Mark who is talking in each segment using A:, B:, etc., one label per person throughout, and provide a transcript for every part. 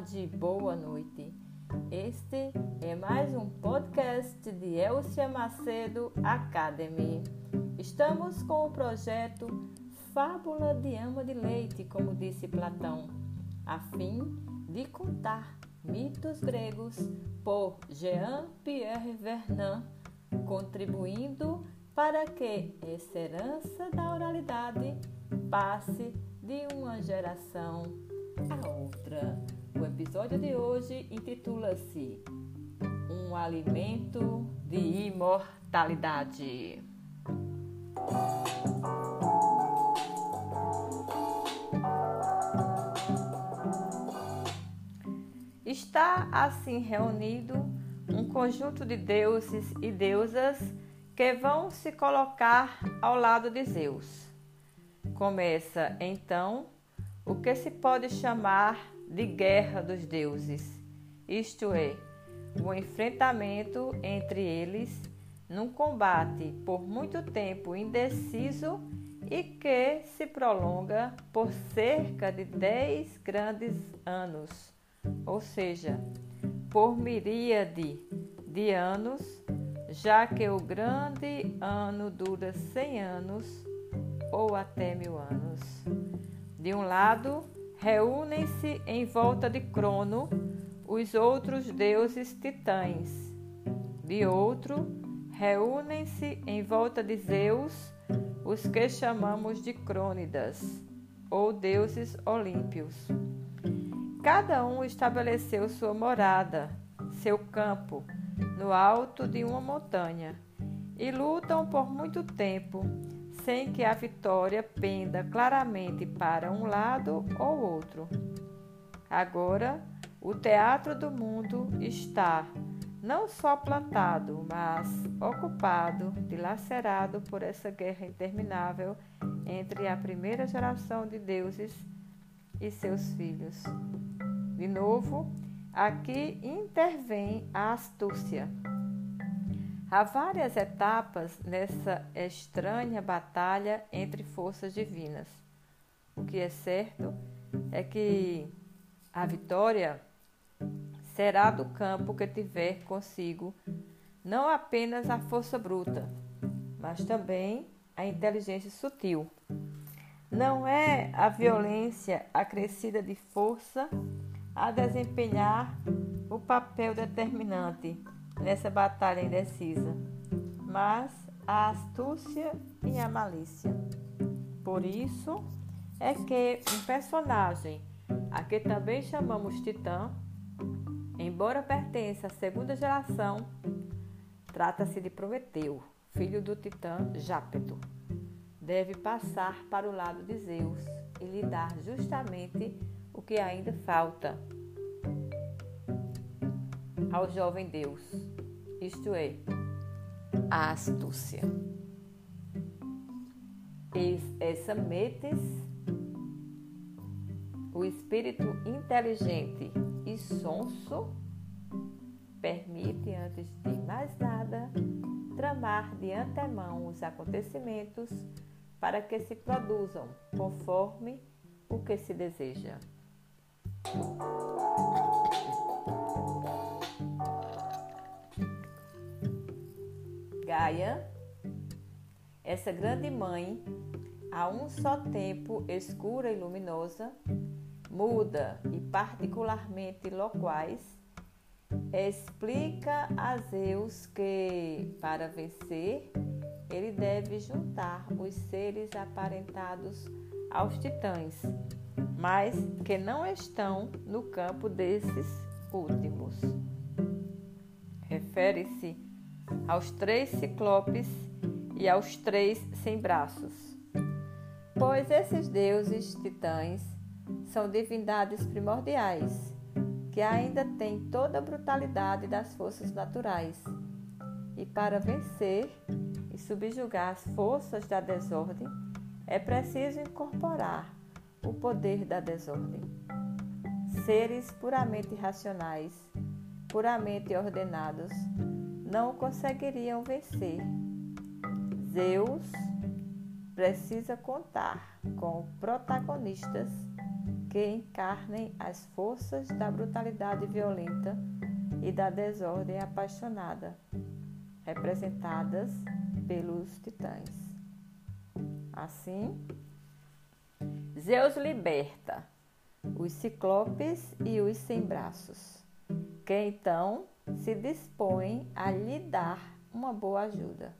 A: tarde, boa noite. Este é mais um podcast de Elcia Macedo Academy. Estamos com o projeto Fábula de Ama de Leite, como disse Platão, a fim de contar mitos gregos por Jean-Pierre Vernant, contribuindo para que essa herança da oralidade passe de uma geração a outra. O episódio de hoje intitula-se Um Alimento de Imortalidade. Está assim reunido um conjunto de deuses e deusas que vão se colocar ao lado de Zeus. Começa então o que se pode chamar de guerra dos deuses, isto é, o enfrentamento entre eles num combate por muito tempo indeciso e que se prolonga por cerca de 10 grandes anos, ou seja, por miríade de anos, já que o grande ano dura 100 anos ou até mil anos. De um lado, reúnem-se em volta de Crono os outros deuses titãs. De outro, reúnem-se em volta de Zeus os que chamamos de Crônidas, ou deuses olímpios. Cada um estabeleceu sua morada, seu campo, no alto de uma montanha, e lutam por muito tempo sem que a vitória penda claramente para um lado ou outro. Agora, o teatro do mundo está não só plantado, mas ocupado, dilacerado por essa guerra interminável entre a primeira geração de deuses e seus filhos. De novo, aqui intervém a astúcia Há várias etapas nessa estranha batalha entre forças divinas. O que é certo é que a vitória será do campo que tiver consigo não apenas a força bruta, mas também a inteligência sutil. Não é a violência acrescida de força a desempenhar o papel determinante nessa batalha indecisa, mas a astúcia e a malícia. Por isso é que um personagem, a que também chamamos Titã, embora pertença à segunda geração, trata-se de Prometeu, filho do Titã Jápeto. Deve passar para o lado de Zeus e lhe dar justamente o que ainda falta ao jovem Deus, isto é, a astúcia. Essa metes, o espírito inteligente e sonso, permite, antes de mais nada, tramar de antemão os acontecimentos para que se produzam conforme o que se deseja. Gaia, essa grande mãe, a um só tempo escura e luminosa, muda e particularmente loquaz, explica a Zeus que, para vencer, ele deve juntar os seres aparentados aos titãs, mas que não estão no campo desses últimos. Refere-se aos três ciclopes e aos três sem braços. Pois esses deuses titãs são divindades primordiais, que ainda têm toda a brutalidade das forças naturais. E para vencer e subjugar as forças da desordem, é preciso incorporar o poder da desordem. Seres puramente racionais, puramente ordenados, não conseguiriam vencer. Zeus precisa contar com protagonistas que encarnem as forças da brutalidade violenta e da desordem apaixonada, representadas pelos titãs. Assim, Zeus liberta os ciclopes e os sem braços, que então se dispõem a lhe dar uma boa ajuda.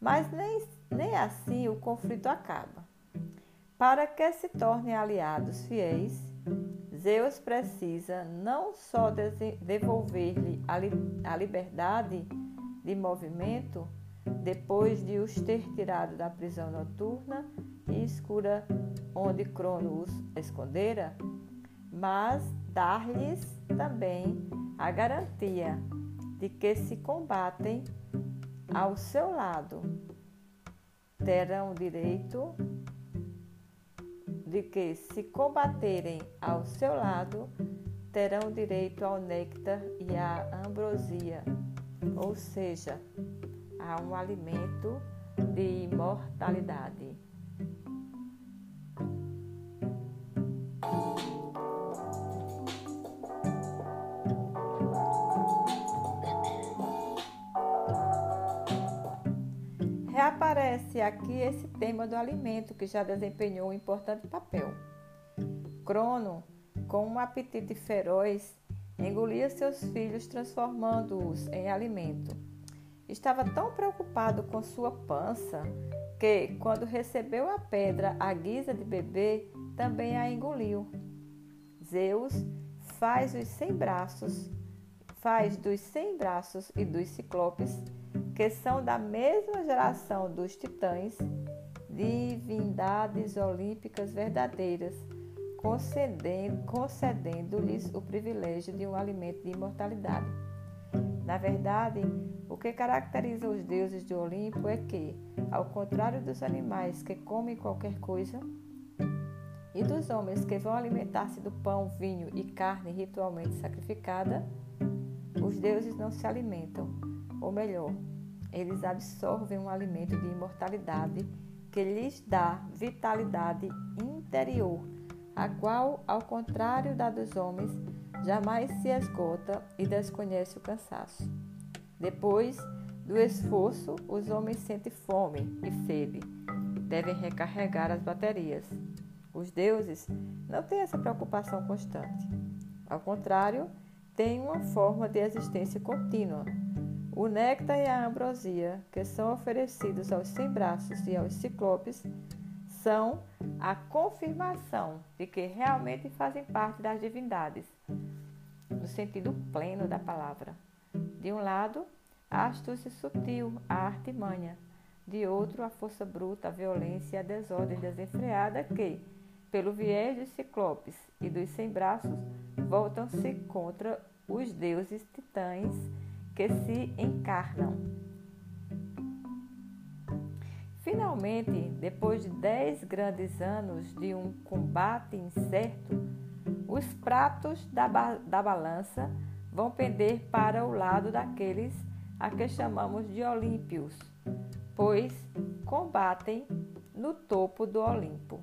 A: Mas nem, nem assim o conflito acaba. Para que se tornem aliados fiéis, Zeus precisa não só devolver-lhe a, li a liberdade de movimento, depois de os ter tirado da prisão noturna e escura onde Crono os escondera, mas dar-lhes também a garantia de que se combatem ao seu lado terão direito de que se combaterem ao seu lado terão direito ao néctar e à ambrosia, ou seja, a um alimento de imortalidade. Reaparece aqui esse tema do alimento que já desempenhou um importante papel. Crono, com um apetite feroz, engolia seus filhos, transformando-os em alimento. Estava tão preocupado com sua pança que, quando recebeu a pedra à guisa de bebê, também a engoliu. Zeus faz os cem braços, faz dos cem braços e dos ciclopes, que são da mesma geração dos titãs, divindades olímpicas verdadeiras, concedendo-lhes concedendo o privilégio de um alimento de imortalidade. Na verdade, o que caracteriza os deuses do Olimpo é que, ao contrário dos animais que comem qualquer coisa, e dos homens que vão alimentar-se do pão, vinho e carne ritualmente sacrificada, os deuses não se alimentam, ou melhor, eles absorvem um alimento de imortalidade que lhes dá vitalidade interior, a qual, ao contrário da dos homens, jamais se esgota e desconhece o cansaço. Depois do esforço, os homens sentem fome e sede. Devem recarregar as baterias. Os deuses não têm essa preocupação constante. Ao contrário, têm uma forma de existência contínua. O néctar e a ambrosia, que são oferecidos aos sem-braços e aos ciclopes, são a confirmação de que realmente fazem parte das divindades, no sentido pleno da palavra. De um lado, a astúcia sutil, a artimanha. De outro, a força bruta, a violência e a desordem desenfreada que, pelo viés dos ciclopes e dos sem-braços, voltam-se contra os deuses titãs que se encarnam. Finalmente, depois de dez grandes anos de um combate incerto, os pratos da, ba da balança vão pender para o lado daqueles a que chamamos de Olímpios, pois combatem no topo do Olimpo.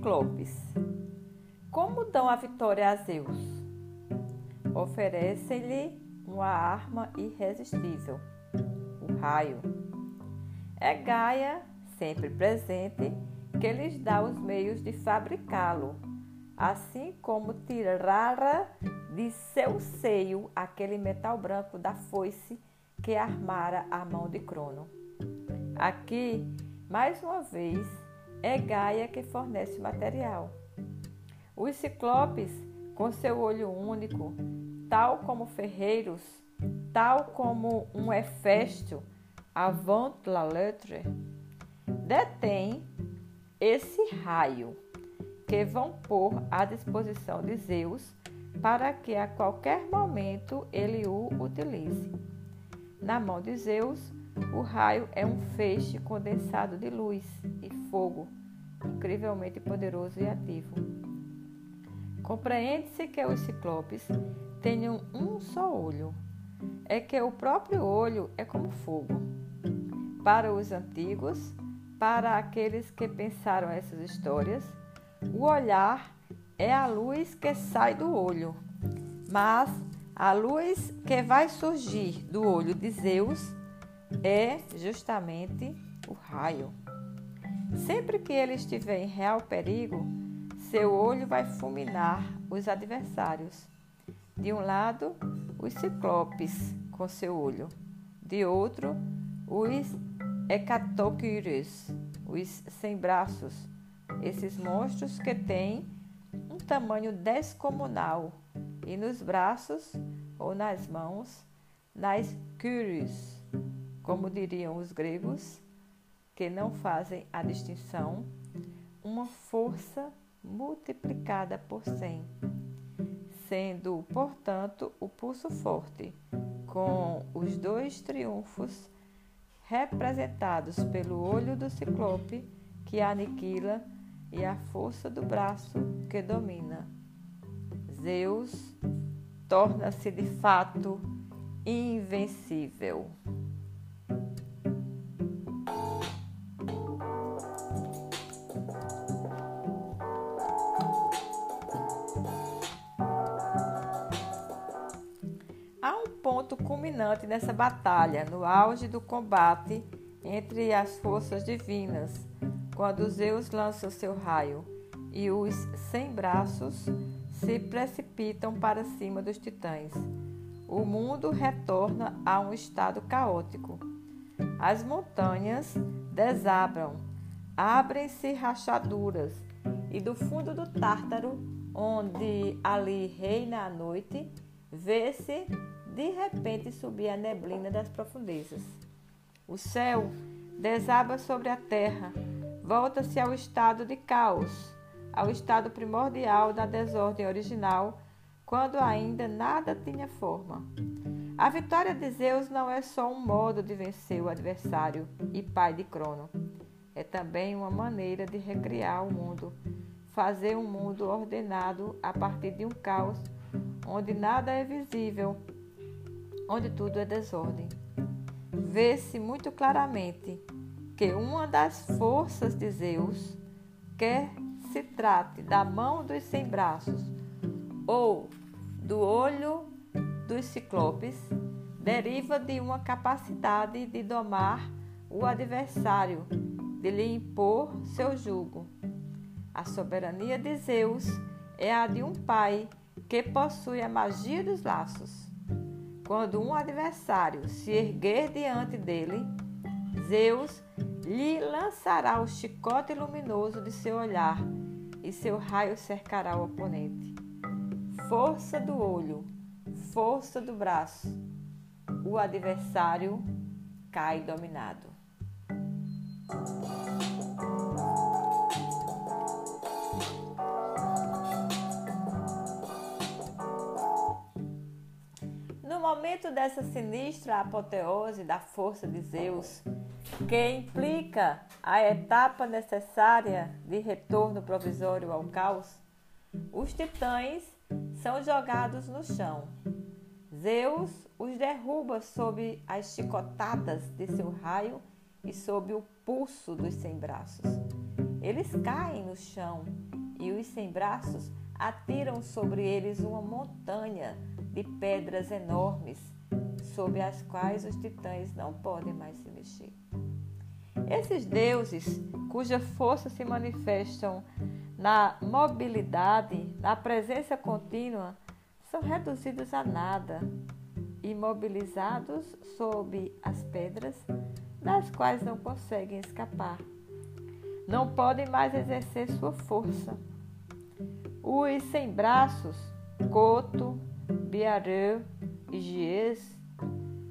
A: Ciclopes. Como dão a vitória a Zeus? Oferecem-lhe uma arma irresistível, o raio. É Gaia, sempre presente, que lhes dá os meios de fabricá-lo, assim como tirara de seu seio aquele metal branco da foice que armara a mão de Crono. Aqui, mais uma vez, é Gaia que fornece o material. Os ciclopes, com seu olho único, tal como ferreiros, tal como um Hefesto, avant la lettre, detém esse raio que vão pôr à disposição de Zeus para que a qualquer momento ele o utilize. Na mão de Zeus, o raio é um feixe condensado de luz e fogo, incrivelmente poderoso e ativo. Compreende-se que os ciclopes tenham um só olho. É que o próprio olho é como fogo. Para os antigos, para aqueles que pensaram essas histórias, o olhar é a luz que sai do olho, mas a luz que vai surgir do olho de Zeus é justamente o raio. Sempre que ele estiver em real perigo, seu olho vai fulminar os adversários. De um lado, os ciclopes com seu olho, de outro, os hecatoquires, os sem braços, esses monstros que têm um tamanho descomunal e nos braços ou nas mãos, nas kyries, como diriam os gregos, que não fazem a distinção, uma força multiplicada por cem, sendo, portanto, o pulso forte, com os dois triunfos representados pelo olho do ciclope que aniquila e a força do braço que domina. Zeus torna-se de fato invencível. Culminante nessa batalha, no auge do combate entre as forças divinas, quando Zeus lança seu raio e os sem braços se precipitam para cima dos titãs. O mundo retorna a um estado caótico. As montanhas desabram, abrem-se rachaduras, e do fundo do Tártaro, onde ali reina a noite, vê-se de repente subir a neblina das profundezas. O céu desaba sobre a terra, volta-se ao estado de caos, ao estado primordial da desordem original, quando ainda nada tinha forma. A vitória de Zeus não é só um modo de vencer o adversário e pai de Crono. É também uma maneira de recriar o mundo, fazer um mundo ordenado a partir de um caos onde nada é visível onde tudo é desordem. Vê-se muito claramente que uma das forças de Zeus, quer se trate da mão dos sem braços ou do olho dos ciclopes, deriva de uma capacidade de domar o adversário, de lhe impor seu jugo. A soberania de Zeus é a de um pai que possui a magia dos laços. Quando um adversário se erguer diante dele, Zeus lhe lançará o chicote luminoso de seu olhar e seu raio cercará o oponente. Força do olho, força do braço, o adversário cai dominado. Momento dessa sinistra apoteose da força de Zeus, que implica a etapa necessária de retorno provisório ao caos, os titãs são jogados no chão. Zeus os derruba sob as chicotadas de seu raio e sob o pulso dos sem braços. Eles caem no chão e os sem braços atiram sobre eles uma montanha de pedras enormes, sobre as quais os titãs não podem mais se mexer. Esses deuses, cuja força se manifestam na mobilidade, na presença contínua, são reduzidos a nada, imobilizados sob as pedras, das quais não conseguem escapar. Não podem mais exercer sua força. Os sem braços, Coto, Biarã e Gies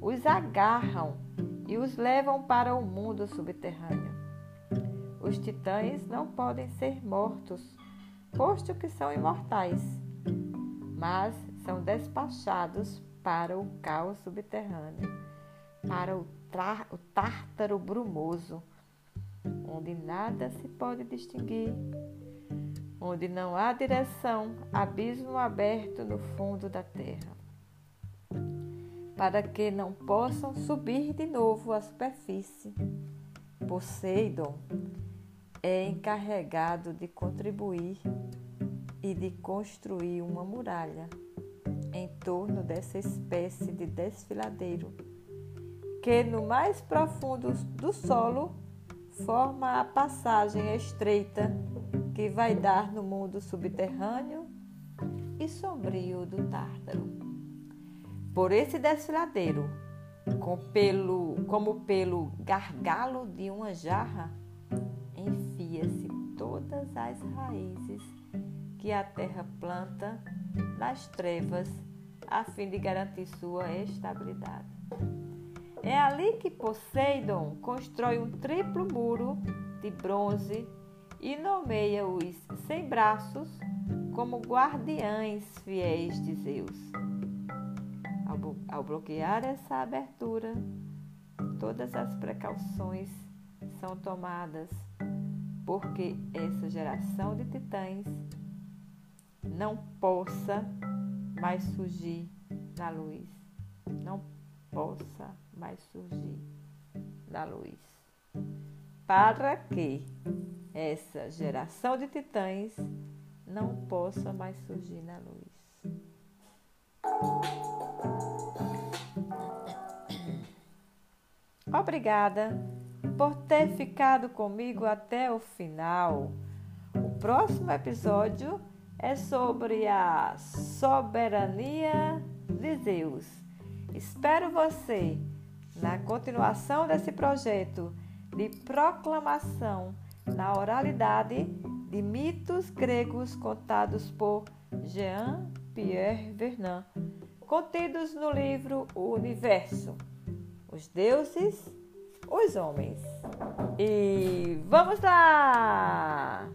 A: os agarram e os levam para o mundo subterrâneo. Os titãs não podem ser mortos, posto que são imortais, mas são despachados para o caos subterrâneo, para o, o tártaro brumoso, onde nada se pode distinguir, onde não há direção, abismo aberto no fundo da terra, para que não possam subir de novo à superfície. Poseidon é encarregado de contribuir e de construir uma muralha em torno dessa espécie de desfiladeiro, que no mais profundo do solo forma a passagem estreita que vai dar no mundo subterrâneo e sombrio do Tártaro. Por esse desfiladeiro, com pelo, como pelo gargalo de uma jarra, enfia-se todas as raízes que a terra planta nas trevas a fim de garantir sua estabilidade. É ali que Poseidon constrói um triplo muro de bronze e nomeia os sem braços como guardiães fiéis de Zeus. Ao, bloquear essa abertura, todas as precauções são tomadas, porque essa geração de titãs não possa mais surgir na luz. Não possa mais surgir na luz. Para que essa geração de titãs não possa mais surgir na luz. Obrigada por ter ficado comigo até o final. O próximo episódio é sobre a soberania de Deus. Espero você na continuação desse projeto de proclamação na oralidade de mitos gregos contados por Jean-Pierre Vernant, contidos no livro O Universo, os deuses, os homens. E vamos lá!